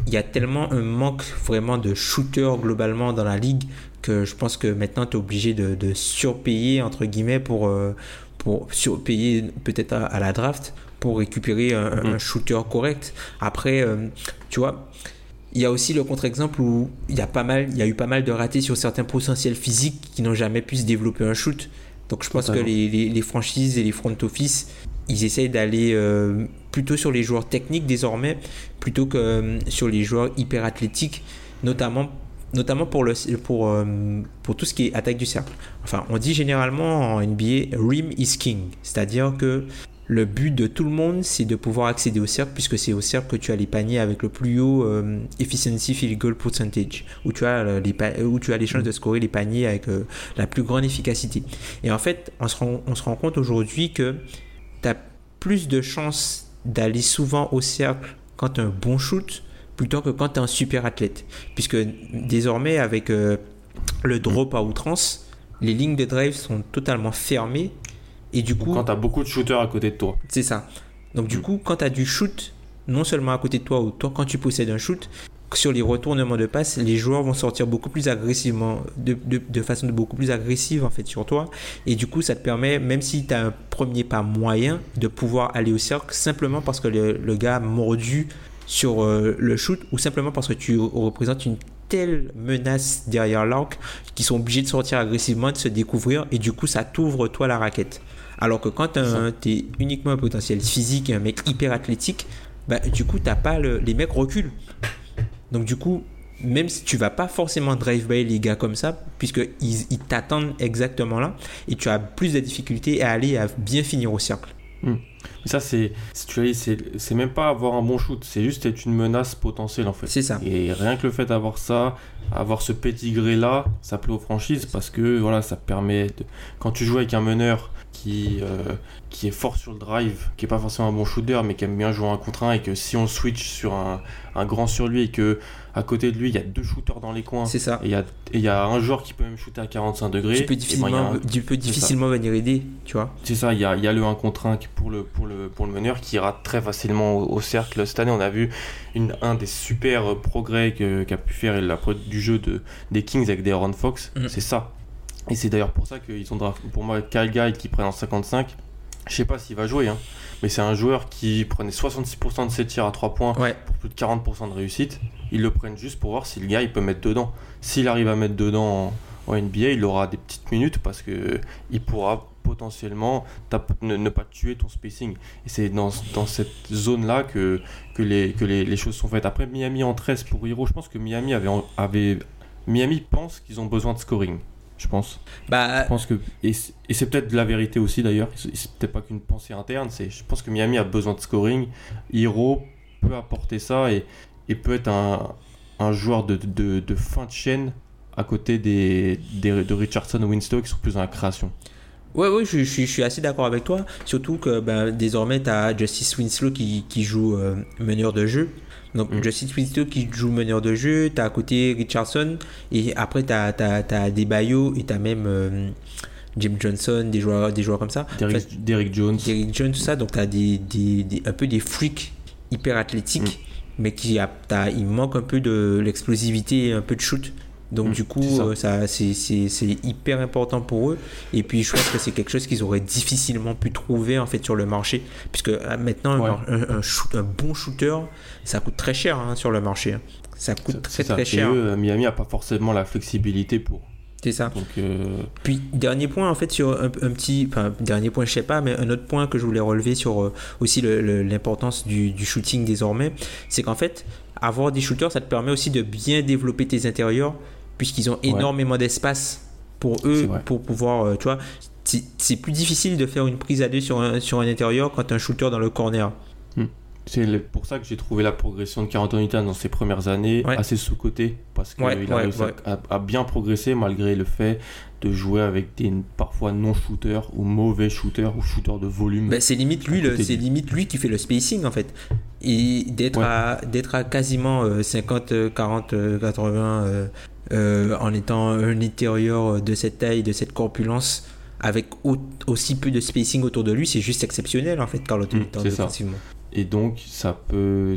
il y a tellement un manque vraiment de shooters globalement dans la ligue que je pense que maintenant tu es obligé de, de, surpayer entre guillemets pour, euh, pour surpayer peut-être à, la draft pour récupérer un, mm. shooter correct. Après, euh, tu vois, il y a aussi le contre-exemple où il y a pas mal, il y a eu pas mal de ratés sur certains potentiels physiques qui n'ont jamais pu se développer un shoot. Donc je pense que les, les, franchises et les front office, ils essayent d'aller euh, plutôt sur les joueurs techniques désormais, plutôt que sur les joueurs hyper athlétiques, notamment notamment pour, le, pour, euh, pour tout ce qui est attaque du cercle. Enfin, on dit généralement en NBA, rim is king, c'est-à-dire que le but de tout le monde, c'est de pouvoir accéder au cercle, puisque c'est au cercle que tu as les paniers avec le plus haut euh, efficiency field goal percentage, où tu as les, où tu as les chances de scorer les paniers avec euh, la plus grande efficacité. Et en fait, on se rend, on se rend compte aujourd'hui que tu as plus de chances d'aller souvent au cercle quand tu as un bon shoot, plutôt que quand tu es un super athlète. Puisque désormais, avec euh, le drop à outrance, les lignes de drive sont totalement fermées et du coup. Quand tu as beaucoup de shooters à côté de toi. C'est ça. Donc, du mm. coup, quand tu as du shoot, non seulement à côté de toi, ou toi, quand tu possèdes un shoot, sur les retournements de passe, les joueurs vont sortir beaucoup plus agressivement, de, de, façon beaucoup plus agressive en fait sur toi. Et du coup, ça te permet, même si tu as un premier pas moyen, de pouvoir aller au cercle simplement parce que le, le gars a mordu sur euh, le shoot ou simplement parce que tu représentes une telle menace derrière l'arc qu'ils sont obligés de sortir agressivement, de se découvrir et du coup ça t'ouvre toi la raquette. Alors que quand tu es uniquement un potentiel physique et un mec hyper athlétique, bah, du coup, t'as pas le, les mecs reculent. Donc, du coup, même si tu vas pas forcément drive-by les gars comme ça, puisqu'ils ils, t'attendent exactement là, et tu as plus de difficultés à aller à bien finir au cercle. Hmm. Ça, c'est, c'est même pas avoir un bon shoot, c'est juste être une menace potentielle en fait. C'est ça. Et rien que le fait d'avoir ça, avoir ce petit gré là, ça plaît aux franchises parce que voilà, ça permet de... quand tu joues avec un meneur qui, euh, qui est fort sur le drive, qui est pas forcément un bon shooter, mais qui aime bien jouer un contre un, et que si on switch sur un, un grand sur lui et que à côté de lui il y a deux shooters dans les coins, c'est ça. Et il y a, y a un joueur qui peut même shooter à 45 degrés, tu peux difficilement, tu peux difficilement venir aider, tu vois. C'est ça, il y a, y a, le 1 contre 1 pour le, pour le, pour le meneur qui rate très facilement au, cercle. Cette année, on a vu une, un des super progrès qu'a pu faire la, du jeu de, des Kings avec des Aaron Fox, mm. c'est ça et c'est d'ailleurs pour ça qu'ils ont pour moi, Kyle Guy qui prennent en 55. Je sais pas s'il va jouer, hein, mais c'est un joueur qui prenait 66% de ses tirs à 3 points pour plus de 40% de réussite. Ils le prennent juste pour voir si le gars il peut mettre dedans. S'il arrive à mettre dedans en, NBA, il aura des petites minutes parce que il pourra potentiellement ne, pas tuer ton spacing. Et c'est dans, dans, cette zone-là que, que, les, que les, les, choses sont faites. Après, Miami en 13 pour Hero, je pense que Miami avait, avait Miami pense qu'ils ont besoin de scoring je pense. Bah, je pense que et c'est peut-être de la vérité aussi d'ailleurs. C'est peut-être pas qu'une pensée interne. C'est, je pense que Miami a besoin de scoring. Hiro peut apporter ça et, et peut être un, un joueur de, de, de, fin de chaîne à côté des, des de Richardson ou Winstow qui sont plus dans la création. Ouais, ouais, je, je, je suis assez d'accord avec toi. Surtout que ben, désormais, tu as Justice Winslow qui, qui joue euh, meneur de jeu. Donc, mm. Justice Winslow qui joue meneur de jeu. Tu as à côté Richardson. Et après, tu as, as, des Bayo et tu as même euh, Jim Johnson, des joueurs, des joueurs comme ça. Derrick, Jones. Derrick Jones, tout ça. Donc, tu as des, des, des, un peu des freaks hyper athlétiques. Mm. Mais qui a, il manque un peu de l'explosivité et un peu de shoot. Donc mmh, du coup, euh, ça, c'est hyper important pour eux. Et puis je pense que c'est quelque chose qu'ils auraient difficilement pu trouver en fait sur le marché, puisque euh, maintenant un, un, bon shooter, ça coûte très cher hein, sur le marché. Hein. Ça coûte très très cher. Et eux, Miami a pas forcément la flexibilité pour. C'est ça. Donc, euh, Puis dernier point en fait sur un, petit, enfin dernier point je sais pas, mais un autre point que je voulais relever sur aussi l'importance du, du shooting désormais, c'est qu'en fait avoir des shooters, ça te permet aussi de bien développer tes intérieurs puisqu'ils ont énormément d'espace pour eux, pour pouvoir, euh, tu vois, c'est plus difficile de faire une prise à deux sur un, sur un intérieur quand un shooter dans le corner. Hmm. C'est pour ça que j'ai trouvé la progression de Carlton dans ses premières années assez sous-côté, parce qu'il a réussi à, bien progresser malgré le fait de jouer avec des parfois non-shooters ou mauvais shooters ou shooters de volume. Ben, c'est limite lui, c'est limite lui qui fait le spacing en fait. Et d'être à, à quasiment 50, 40, 80 euh, en étant un intérieur de cette taille, de cette corpulence, avec aussi peu de spacing autour de lui, c'est juste exceptionnel en fait, Carl mm, Et donc, ça peut.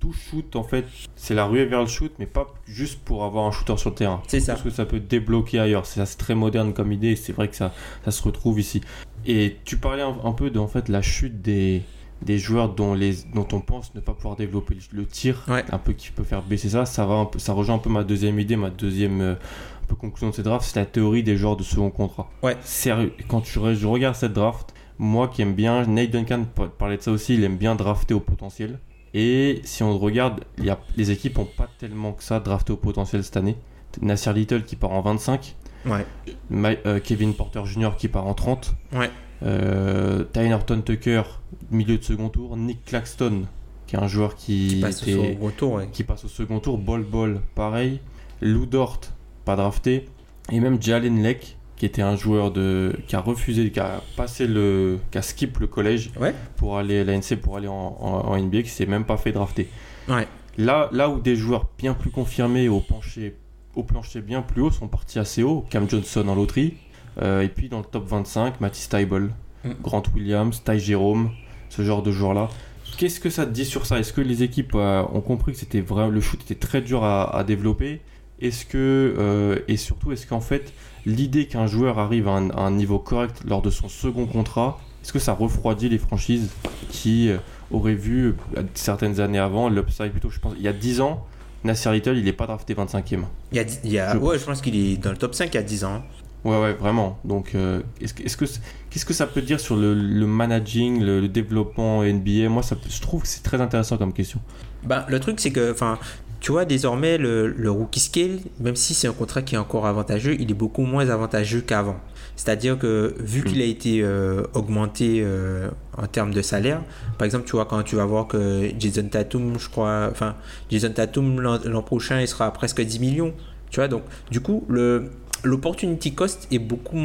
tout shoot, en fait, c'est la ruée vers le shoot, mais pas juste pour avoir un shooter sur le terrain. C'est ça. Parce que ça peut débloquer ailleurs. C'est très moderne comme idée, c'est vrai que ça, ça se retrouve ici. Et tu parlais un, un peu de en fait, la chute des, des joueurs dont, les, dont on pense ne pas pouvoir développer le, tir, Ouais. un peu qui peut faire baisser ça. Ça, va un peu, ça rejoint un peu ma deuxième idée, ma deuxième euh, un peu conclusion de cette draft, c'est la théorie des joueurs de second contrat. Ouais. Sérieux, quand tu, je regarde cette draft, moi qui aime bien, Nate Duncan par- parlait de ça aussi, il aime bien drafter au potentiel. Et si on regarde, il y a, les équipes n'ont pas tellement que ça drafté au potentiel cette année. Nasser Little qui part en 25, Ouais. Ma- euh, Kevin Porter Jr. qui part en 30, Ouais. euh, Tyler Tucker, milieu de second tour, Nick Claxton, qui est un joueur qui, Qui passe était- au second tour, ouais. qui passe au second tour, Bol Bol, pareil, Lou Dort, pas drafté, et même Jalen Leck, qui était un joueur de, qui a refusé, qui a passé le, qui a skip le collège Ouais. pour aller à l'ANC, pour aller en, en- en NBA, qui s'est même pas fait drafter. Ouais. Là, là où des joueurs bien plus confirmés au plancher, au plancher bien plus haut sont partis assez haut, Cam Johnson en loterie, euh, et puis dans le top 25, Matisse Tybal, Mm. Grant Williams, Ty Jerome, ce genre de joueurs-là. Qu'est-ce que ça te dit sur ça? Est-ce que les équipes euh, ont compris que c'était vrai, le shoot était très dur à, à développer? Est-ce que euh, et surtout est-ce qu'en fait l'idée qu'un joueur arrive à un, à un niveau correct lors de son second contrat, est-ce que ça refroidit les franchises qui euh, auraient vu euh, certaines années avant l'upside plutôt? Je pense il y a 10 ans, Nasser Little il est pas drafté 25e. Il y a, il y a- Je ouais, je pense qu'il est dans le top 5 il y a 10 ans. Ouais, ouais, vraiment. Donc, euh, est-ce que, est-ce que, qu'est-ce que ça peut dire sur le, le managing, le, le développement NBA Moi, ça, je trouve que c'est très intéressant comme question. Ben, le truc, c'est que, enfin, tu vois, désormais, le, le rookie scale, même si c'est un contrat qui est encore avantageux, il est beaucoup moins avantageux qu'avant. C'est-à-dire que, vu qu'il a été euh, augmenté euh, en termes de salaire, par exemple, tu vois, quand tu vas voir que Jason Tatum, je crois, enfin, Jason Tatum, l'an l'an prochain, il sera à presque 10 millions. Tu vois, donc, du coup, le l'opportunity cost est beaucoup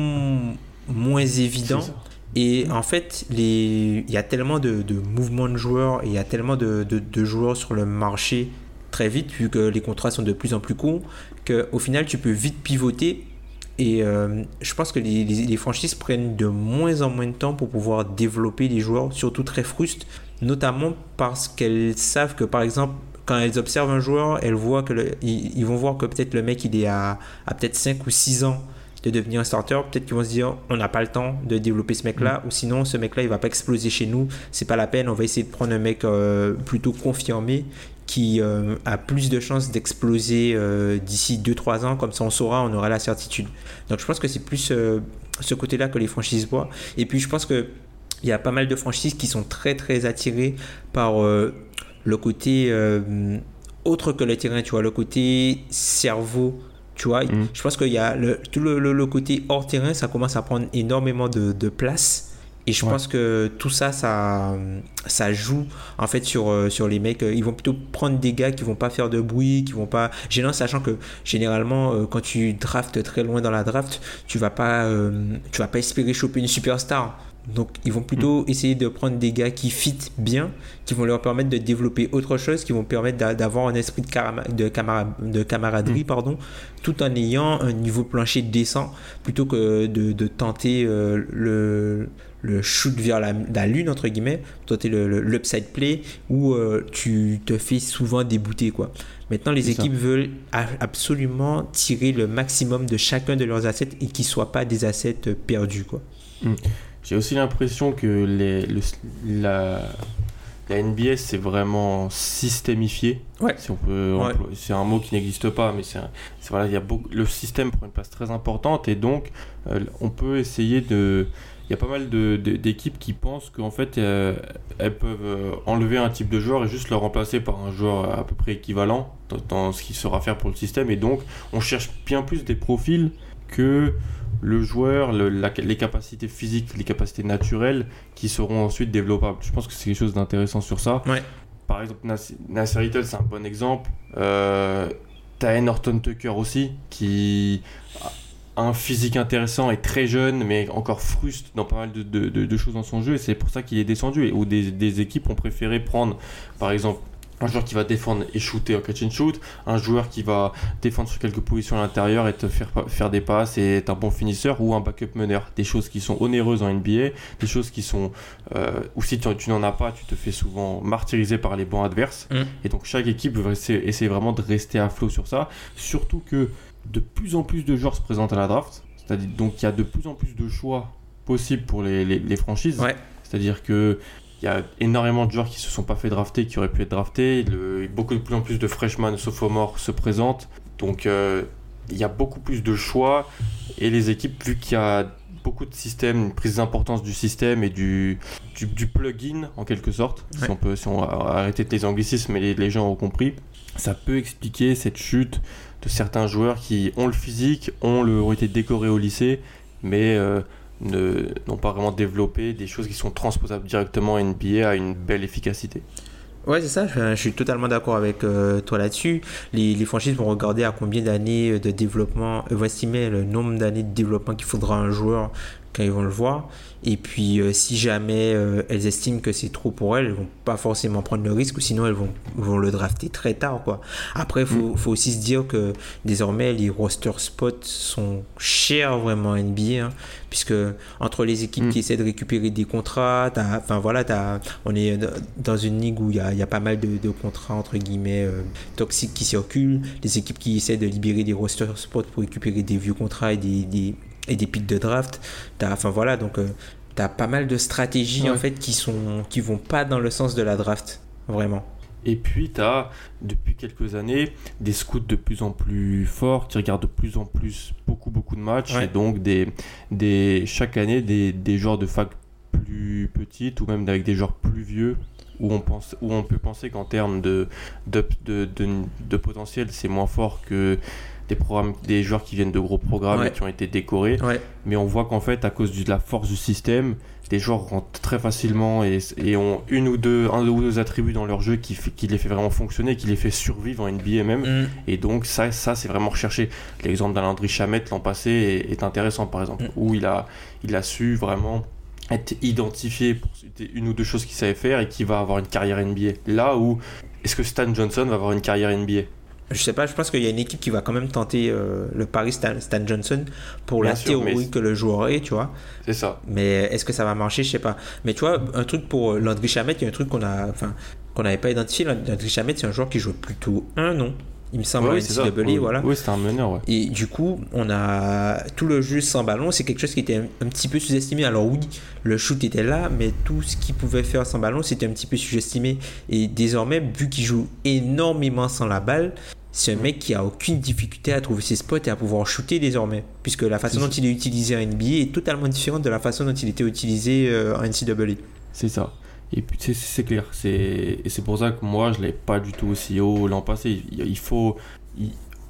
moins évident. Et en fait, les... il y a tellement de, de mouvements de joueurs et il y a tellement de, de- de joueurs sur le marché très vite, vu que les contrats sont de plus en plus courts, qu'au final, tu peux vite pivoter. Et euh, je pense que les, les- les franchises prennent de moins en moins de temps pour pouvoir développer les joueurs, surtout très frustres, notamment parce qu'elles savent que, par exemple, quand elles observent un joueur, elles voient que le- ils, ils vont voir que peut-être le mec il est à, à peut-être 5 ou 6 ans de devenir un starter, peut-être qu'ils vont se dire on n'a pas le temps de développer ce mec-là, ou sinon ce mec-là il va pas exploser chez nous, c'est pas la peine, on va essayer de prendre un mec euh, plutôt confirmé qui euh, a plus de chances d'exploser euh, d'ici 2-3 ans, comme ça on saura, on aura la certitude. Donc je pense que c'est plus ce côté-là que les franchises voient. Et puis je pense que il y a pas mal de franchises qui sont très très attirées par le côté euh, autre que le terrain, tu vois, le côté cerveau. Tu vois, Mhm. je pense qu'il y a le, tout le, le- le côté hors terrain, ça commence à prendre énormément de, de place. Et je Ouais. pense que tout ça, ça, ça joue en fait sur, euh, sur les mecs. Ils vont plutôt prendre des gars qui vont pas faire de bruit, qui vont pas gênant, sachant que généralement, euh, quand tu draftes très loin dans la draft, tu vas pas, euh, tu vas pas espérer choper une superstar. Donc ils vont plutôt essayer de prendre des gars qui fit bien, qui vont leur permettre de développer autre chose, qui vont permettre d'a- d'avoir un esprit de, carama- de, camara- de camaraderie, pardon, tout en ayant un niveau plancher décent, plutôt que de, de tenter euh, le, le shoot vers la, la lune, entre guillemets, tenter le, le- l'upside play, où euh, tu te fais souvent débouter. Quoi. Maintenant, les ça. équipes veulent absolument tirer le maximum de chacun de leurs assets et qu'ils ne soient pas des assets euh, perdus. Quoi. J'ai aussi l'impression que les, le- la, la NBA c'est vraiment systémifié. Ouais. Si on peut, Ouais. c'est un mot qui n'existe pas, mais c'est, voilà, il y a beaucoup, le système prend une place très importante et donc euh, on peut essayer de. Il y a pas mal de, de- d'équipes qui pensent qu'en fait euh, elles peuvent euh, enlever un type de joueur et juste le remplacer par un joueur à peu près équivalent dans, dans ce qui sera faire pour le système et donc on cherche bien plus des profils que le joueur, le- la- les capacités physiques, les capacités naturelles qui seront ensuite développables. Je pense que c'est quelque chose d'intéressant sur ça. Ouais. Par exemple, Nas- Nasser Little, c'est un bon exemple. Euh, Taen Horton Tucker aussi, qui a un physique intéressant et très jeune, mais encore fruste dans pas mal de, de- de- de choses dans son jeu, et c'est pour ça qu'il est descendu. Et où des, des équipes ont préféré prendre, par exemple, un joueur qui va défendre et shooter en catch and shoot, un joueur qui va défendre sur quelques positions à l'intérieur et te faire, faire des passes et être un bon finisseur ou un backup meneur. Des choses qui sont onéreuses en NBA, des choses qui sont euh, ou si tu, n'en as pas, tu te fais souvent martyriser par les bancs adverses. Mm. Et donc chaque équipe veut essayer, vraiment de rester à flot sur ça, surtout que de plus en plus de joueurs se présentent à la draft. C'est-à-dire donc il y a de plus en plus de choix possibles pour les, les, franchises. C'est-à-dire que il y a énormément de joueurs qui se sont pas fait drafter, qui auraient pu être draftés. Le, beaucoup de plus en plus de freshmen sophomores se présentent. Donc euh, il y a beaucoup plus de choix. Et les équipes, vu qu'il y a beaucoup de systèmes, une prise d'importance du système et du, du, plugin en quelque sorte, si, on peut, si on a arrêté les anglicismes et les, gens ont compris, ça peut expliquer cette chute de certains joueurs qui ont le physique, ont, le, ont été décorés au lycée, mais euh, n'ont pas vraiment développé des choses qui sont transposables directement à NBA à une belle efficacité. Ouais, c'est ça, je, suis totalement d'accord avec euh, toi là-dessus. Les, les, franchises vont regarder à combien d'années de développement, vont estimer le nombre d'années de développement qu'il faudra un joueur quand ils vont le voir. Et puis, euh, si jamais euh, elles estiment que c'est trop pour elles, elles vont pas forcément prendre le risque, ou sinon elles vont, vont le drafter très tard. Quoi. Après, il faut, mm. faut, aussi se dire que désormais, les roster spots sont chers vraiment en NBA, hein, puisque entre les équipes mm. qui essaient de récupérer des contrats, enfin voilà, as, on est dans une ligue où il y a, y a, pas mal de, de, contrats entre guillemets euh, toxiques qui circulent, les équipes qui essaient de libérer des roster spots pour récupérer des vieux contrats et des, des et des pics de draft. enfin voilà, donc euh, tu as pas mal de stratégies en fait qui sont qui vont pas dans le sens de la draft, vraiment. Et puis tu as depuis quelques années des scouts de plus en plus forts qui regardent de plus en plus beaucoup beaucoup de matchs et donc des, des chaque année des, des joueurs de fac plus petites ou même avec des joueurs plus vieux où on, pense, où on peut penser qu'en termes de de, de, de, potentiel, c'est moins fort que des, programmes, des joueurs qui viennent de gros programmes et qui ont été décorés. Mais on voit qu'en fait, à cause de la force du système, des joueurs rentrent très facilement et, et, ont une ou deux, un ou deux attributs dans leur jeu qui, qui les fait vraiment fonctionner, qui les fait survivre en NBA même. Mm. Et donc, ça, ça c'est vraiment recherché. L'exemple d'Alandry Chamette l'an passé est, intéressant, par exemple, mm. où il a, il a su vraiment être identifié pour une ou deux choses qu'il savait faire et qui va avoir une carrière NBA. Là où, est-ce que Stan Johnson va avoir une carrière NBA je sais pas, je pense qu'il y a une équipe qui va quand même tenter euh, le Paris Stan, Johnson pour la théorie que le joueur est, tu vois. C'est ça. Mais est-ce que ça va marcher? Je sais pas. Mais tu vois, un truc pour Landry Chamet, il y a un truc qu'on a, enfin, qu'on n'avait pas identifié. Landry Chamet, c'est un joueur qui joue plutôt un non il me semble, c'est oui, voilà. Oui, c'était un meneur, ouais. Et du coup, on a tout le jeu sans ballon, c'est quelque chose qui était un, petit peu sous-estimé. Alors oui, le shoot était là, mais tout ce qu'il pouvait faire sans ballon, c'était un petit peu sous-estimé. Et désormais, vu qu'il joue énormément sans la balle, c'est un mec qui a aucune difficulté à trouver ses spots et à pouvoir shooter désormais. Puisque la façon dont il est utilisé en NBA est totalement différente de la façon dont il était utilisé euh, en NCAA. C'est ça. Et puis c'est clair. Et c'est pour ça que moi je l'ai pas du tout aussi haut l'an passé. Il, faut.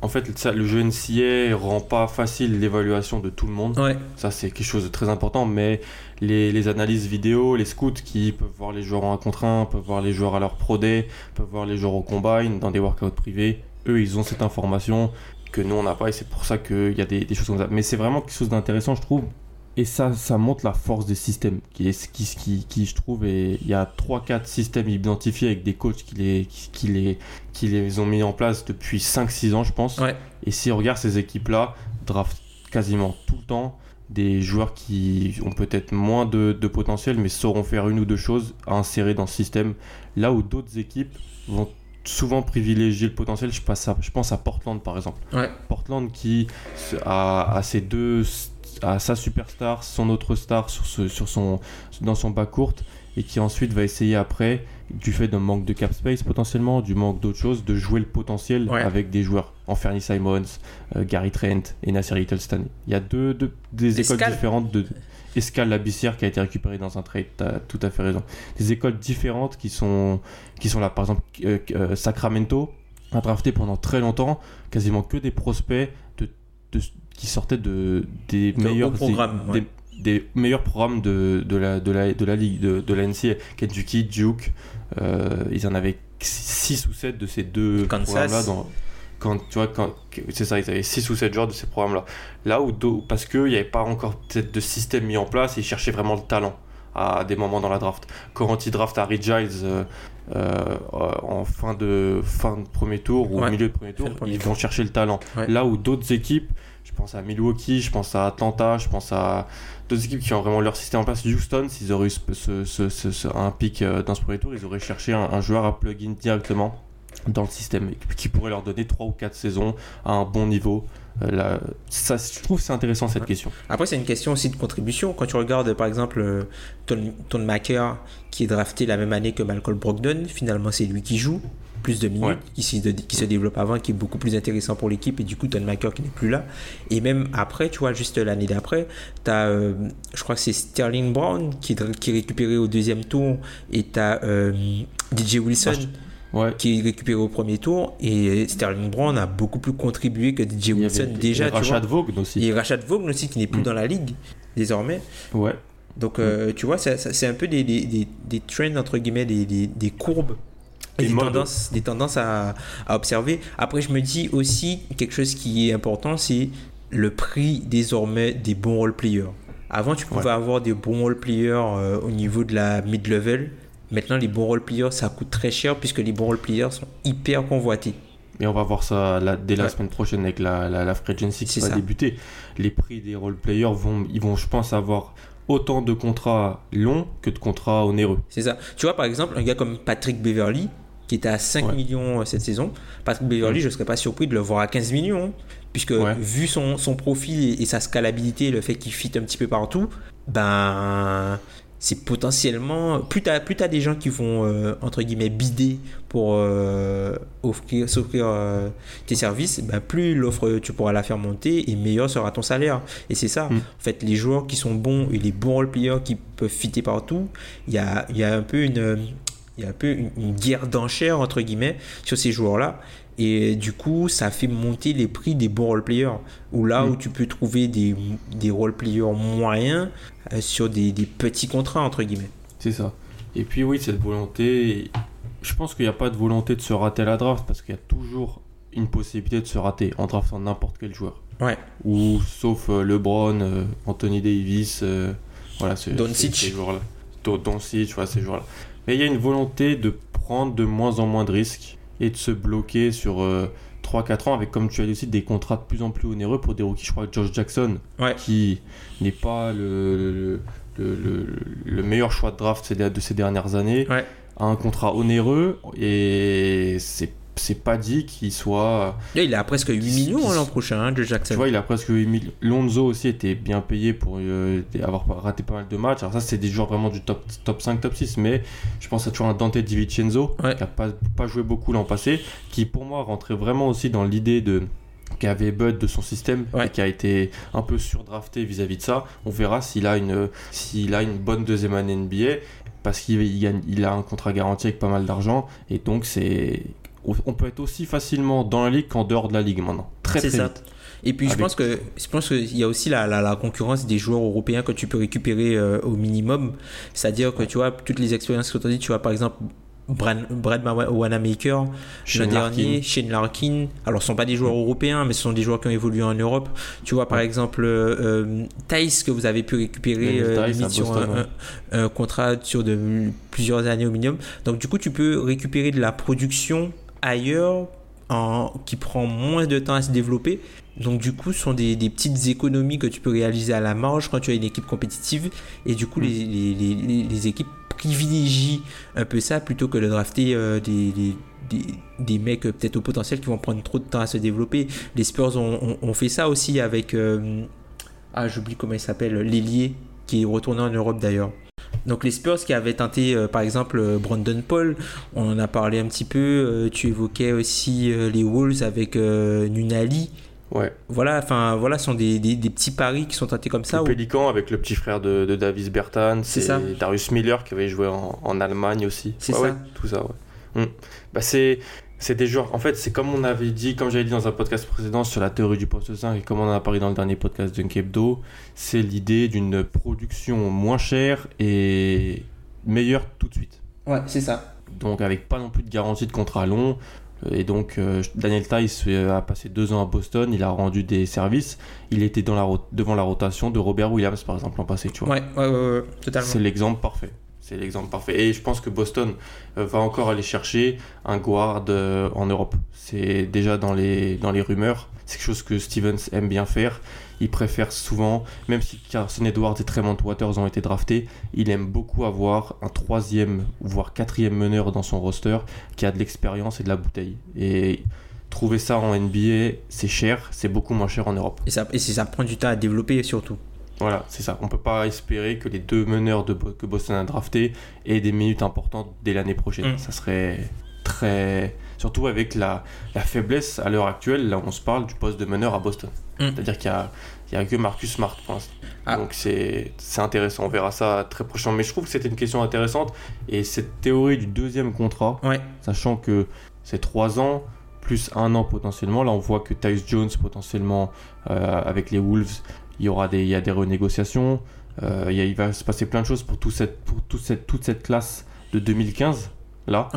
en fait, ça, le jeu NCA rend pas facile l'évaluation de tout le monde. Ouais. Ça, c'est quelque chose de très important. Mais les, les, analyses vidéo, les scouts qui peuvent voir les joueurs en 1 contre 1, peuvent voir les joueurs à leur pro day, peuvent voir les joueurs au combine, dans des workouts privés, eux, ils ont cette information que nous, on n'a pas, et c'est pour ça qu'il y a des, choses comme ça. Mais c'est vraiment quelque chose d'intéressant, je trouve. Et ça, ça montre la force des systèmes, qui, est, qui, qui, qui je trouve, et il y a 3-4 systèmes identifiés avec des coachs qui les, qui, les, qui les ont mis en place depuis 5-6 ans, je pense. Et si on regarde ces équipes-là, draft quasiment tout le temps des joueurs qui ont peut-être moins de, de potentiel, mais sauront faire une ou deux choses à insérer dans ce système. Là où d'autres équipes vont souvent privilégier le potentiel. Je, passe je pense à Portland par exemple. Portland qui a, a, ses deux, a sa superstar, son autre star sur, ce, sur son, dans son bas court et qui ensuite va essayer après, du fait d'un manque de cap space potentiellement, du manque d'autres choses, de jouer le potentiel avec des joueurs. En Fernie Simons, euh, Gary Trent et Nasser Littleston. Il y a deux, des écoles différentes de Escale Labissière qui a été récupéré dans un trade, tu as tout à fait raison. Des écoles différentes qui sont, qui sont là. Par exemple, euh, euh, Sacramento a drafté pendant très longtemps quasiment que des prospects de, qui sortaient de, des meilleurs programmes. Des, meilleurs programmes de, de, la, de, la, de la ligue, de, de l'NCA. Kentucky, Duke, euh, ils en avaient 6 ou 7 de ces deux programmes-là dans quand tu vois quand c'est ça ils avaient 6 ou 7 joueurs de ces programmes là là où parce qu'il n'y avait pas encore peut-être de système mis en place ils cherchaient vraiment le talent à des moments dans la draft. Quand ils draftent Harry Giles euh, euh, en fin de, fin de premier tour ou au milieu de premier tour, ils vont chercher le talent. Là où d'autres équipes, je pense à Milwaukee, je pense à Atlanta, je pense à d'autres équipes qui ont vraiment leur système en place. Houston, s'ils auraient eu ce, un pic euh, dans ce premier tour, ils auraient cherché un, joueur à plug-in directement dans le système qui pourrait leur donner 3 ou 4 saisons à un bon niveau. Euh, ça, je trouve c'est intéressant cette question. Après, c'est une question aussi de contribution. Quand tu regardes par exemple euh, Ton, Maker qui est drafté la même année que Malcolm Brogdon, finalement c'est lui qui joue plus de minutes, qui, se, qui, se, développe avant, qui est beaucoup plus intéressant pour l'équipe, et du coup, Ton Maker qui n'est plus là. Et même après, tu vois, juste l'année d'après, tu as, euh, je crois que c'est Sterling Brown qui, qui est récupéré au deuxième tour, et tu as DJ Wilson qui est récupéré au premier tour. Et Sterling Brown a beaucoup plus contribué que DJ Wilson déjà. Et Rashad Vaughn aussi. Et Rashad Vaughn aussi, qui n'est plus mm. dans la ligue désormais. Ouais. Donc, euh, mm. tu vois, c'est un peu des, des, des, trends, entre guillemets, des, des courbes. Et des, tendances, des tendances à, à, observer. Après, je me dis aussi quelque chose qui est important, c'est le prix désormais des bons role players. Avant, tu pouvais avoir des bons role players euh, au niveau de la mid-level. Maintenant, les bons role-players, ça coûte très cher puisque les bons role-players sont hyper convoités. Et on va voir ça dès la semaine prochaine avec la, la, la Free Agency qui va débuter. Les prix des role-players vont, ils vont, je pense, avoir autant de contrats longs que de contrats onéreux. C'est ça. Tu vois, par exemple, un gars comme Patrick Beverly, qui était à 5 millions euh, cette saison, Patrick Beverly, je ne serais pas surpris de le voir à 15 millions, hein, puisque vu son, son profil et, et, sa scalabilité, le fait qu'il fit un petit peu partout, ben c'est potentiellement plus tu as plus as des gens qui vont euh, entre guillemets bider pour euh, offrir s'offrir euh, tes services ben, plus l'offre tu pourras la faire monter et meilleur sera ton salaire. Et c'est ça. Mm. en fait les joueurs qui sont bons et les bons role players qui peuvent fitter partout il y a, y a un peu une il y a un peu une, guerre d'enchères entre guillemets sur ces joueurs là et du coup, ça fait monter les prix des bons role players. Ou là mm. où tu peux trouver des, des role players moyens euh, sur des, petits contrats, entre guillemets. C'est ça. Et puis oui, cette volonté, je pense qu'il n'y a pas de volonté de se rater à la draft parce qu'il y a toujours une possibilité de se rater en draftant n'importe quel joueur. Ouais. Ou sauf euh, LeBron, euh, Anthony Davis, voilà, ce, Doncic. ces, joueurs-là. Doncic, voilà, ces joueurs-là. Mais il y a une volonté de prendre de moins en moins de risques et de se bloquer sur 3-4 ans avec, comme tu as dit aussi, des contrats de plus en plus onéreux pour des rookies. Je crois que Josh Jackson, qui n'est pas le, le, le, meilleur choix de draft de ces dernières années, a un contrat onéreux et c'est c'est pas dit qu'il soit. il a presque 8 millions hein, l'an prochain, hein, de Jackson. Tu vois, il a presque 8 millions. Lonzo aussi était bien payé pour euh, avoir raté pas mal de matchs. Alors, ça, c'est des joueurs vraiment du top, top 5, top 6. Mais je pense à toujours un Dante DiVincenzo, qui a pas, pas joué beaucoup l'an passé, qui pour moi rentrait vraiment aussi dans l'idée de avait Bud de son système et qui a été un peu surdrafté vis-à-vis de ça. On verra s'il a une s'il a une bonne deuxième année NBA parce qu'il il a un contrat garanti avec pas mal d'argent et donc c'est on peut être aussi facilement dans la ligue qu'en dehors de la ligue maintenant. Très très ça. Et puis je pense que je pense qu'il y a aussi la, la, concurrence des joueurs européens que tu peux récupérer euh, au minimum. C'est-à-dire que tu vois toutes les expériences que tu as dit, tu vois par exemple Brad, Brad Wanamaker, l'an dernier, Shane Larkin. Alors, ce ne sont pas des joueurs européens, mais ce sont des joueurs qui ont évolué en Europe. Tu vois, par exemple, euh, que vous avez pu récupérer euh, sur un, contrat sur de, plusieurs années au minimum. Donc, du coup, tu peux récupérer de la production ailleurs en, qui prend moins de temps à se développer. Donc du coup, ce sont des, petites économies que tu peux réaliser à la marge quand tu as une équipe compétitive. Et du coup, mm. les, les, les, équipes privilégient un peu ça plutôt que de drafter euh, des, des, des, mecs euh, peut-être au potentiel qui vont prendre trop de temps à se développer. Les Spurs ont, ont, fait ça aussi avec... Euh, ah, j'oublie comment il s'appelle, l'ailier qui est retourné en Europe d'ailleurs. Donc les Spurs qui avaient tenté euh, par exemple euh, Brandon Paul, on en a parlé un petit peu, euh, tu évoquais aussi les Wolves avec Nunali. Ouais. Voilà, enfin voilà, sont des, des, petits paris qui sont tentés comme ça. Le Pélican avec le petit frère de, de Davis Bertan, c'est Darius Miller qui avait joué en, en Allemagne aussi. C'est ça. tout ça, ouais. Hum. Bah c'est c'est des joueurs. En fait, c'est comme on avait dit, comme j'avais dit dans un podcast précédent sur la théorie du poste 5 et comme on en a parlé dans le dernier podcast de Hebdo, c'est l'idée d'une production moins chère et meilleure tout de suite. Ouais, c'est ça. Donc avec pas non plus de garantie de contrat long. Et donc, Daniel Tice a passé deux ans à Boston, il a rendu des services. Il était dans la, devant la rotation de Robert Williams, par exemple, l'an passé, tu vois. Ouais, ouais, ouais, totalement. C'est l'exemple parfait. C'est l'exemple parfait. Et je pense que Boston va encore aller chercher un guard en Europe. C'est déjà dans les, dans les rumeurs. C'est quelque chose que Stevens aime bien faire. Il préfère souvent, même si Carson Edwards et Tremont Waters ont été draftés, il aime beaucoup avoir un troisième, voire quatrième meneur dans son roster qui a de l'expérience et de la bouteille. Et trouver ça en NBA, c'est cher, c'est beaucoup moins cher en Europe. Et ça, et ça prend du temps à développer surtout. Voilà, c'est ça. On peut pas espérer que les deux meneurs de, que Boston a draftés aient des minutes importantes dès l'année prochaine. Mm. Ça serait très surtout avec la, faiblesse à l'heure actuelle, là on se parle du poste de meneur à Boston. Mm. C'est-à-dire qu'il n'y a, a, que Marcus Smart pour l'instant. Ah. Donc c'est intéressant, on verra ça très prochainement. Mais je trouve que c'était une question intéressante. Et cette théorie du deuxième contrat, sachant que c'est trois ans, plus un an potentiellement, là on voit que Tyus Jones potentiellement euh, avec les Wolves, il y aura des, il y a des renégociations. Euh, il, va se passer plein de choses pour, tout cette, pour tout cette, toute cette classe de 2015 là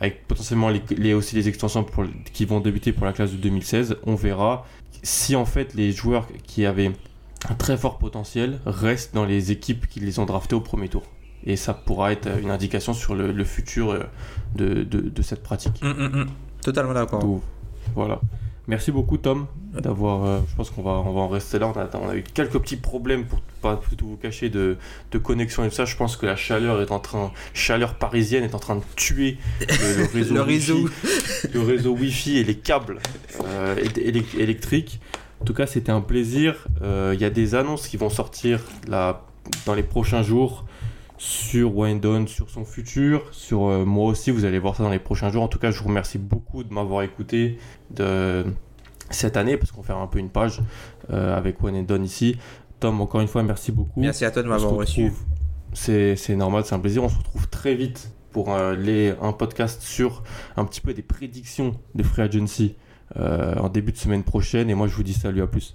avec potentiellement les, aussi les extensions pour, qui vont débuter pour la classe de 2016, on verra si en fait les joueurs qui avaient un très fort potentiel restent dans les équipes qui les ont draftés au premier tour. Et ça pourra être une indication sur le, futur euh, de, de, cette pratique. Hum, hum. Totalement d'accord. Voilà. Merci beaucoup Tom d'avoir. Euh, je pense qu'on va, on va en rester là. On a, on a, eu quelques petits problèmes pour pas tout vous cacher de, de, connexion et tout ça. Je pense que la chaleur est en train, chaleur parisienne est en train de tuer le, <laughs> réseau, le réseau. Wi-Fi, le réseau Wi-Fi et les câbles euh, électriques. En tout cas, c'était un plaisir. Euh, il y a des annonces qui vont sortir là dans les prochains jours sur Windon, sur son futur, sur euh, moi aussi. Vous allez voir ça dans les prochains jours. En tout cas, je vous remercie beaucoup de m'avoir écouté de cette année parce qu'on fait un peu une page euh, avec Windon ici. Tom, encore une fois, merci beaucoup. Merci à toi de m'avoir reçu. C'est normal, c'est un plaisir. On se retrouve très vite pour euh, les, un podcast sur un petit peu des prédictions de Free Agency en début de semaine prochaine. Et moi, je vous dis salut, à plus.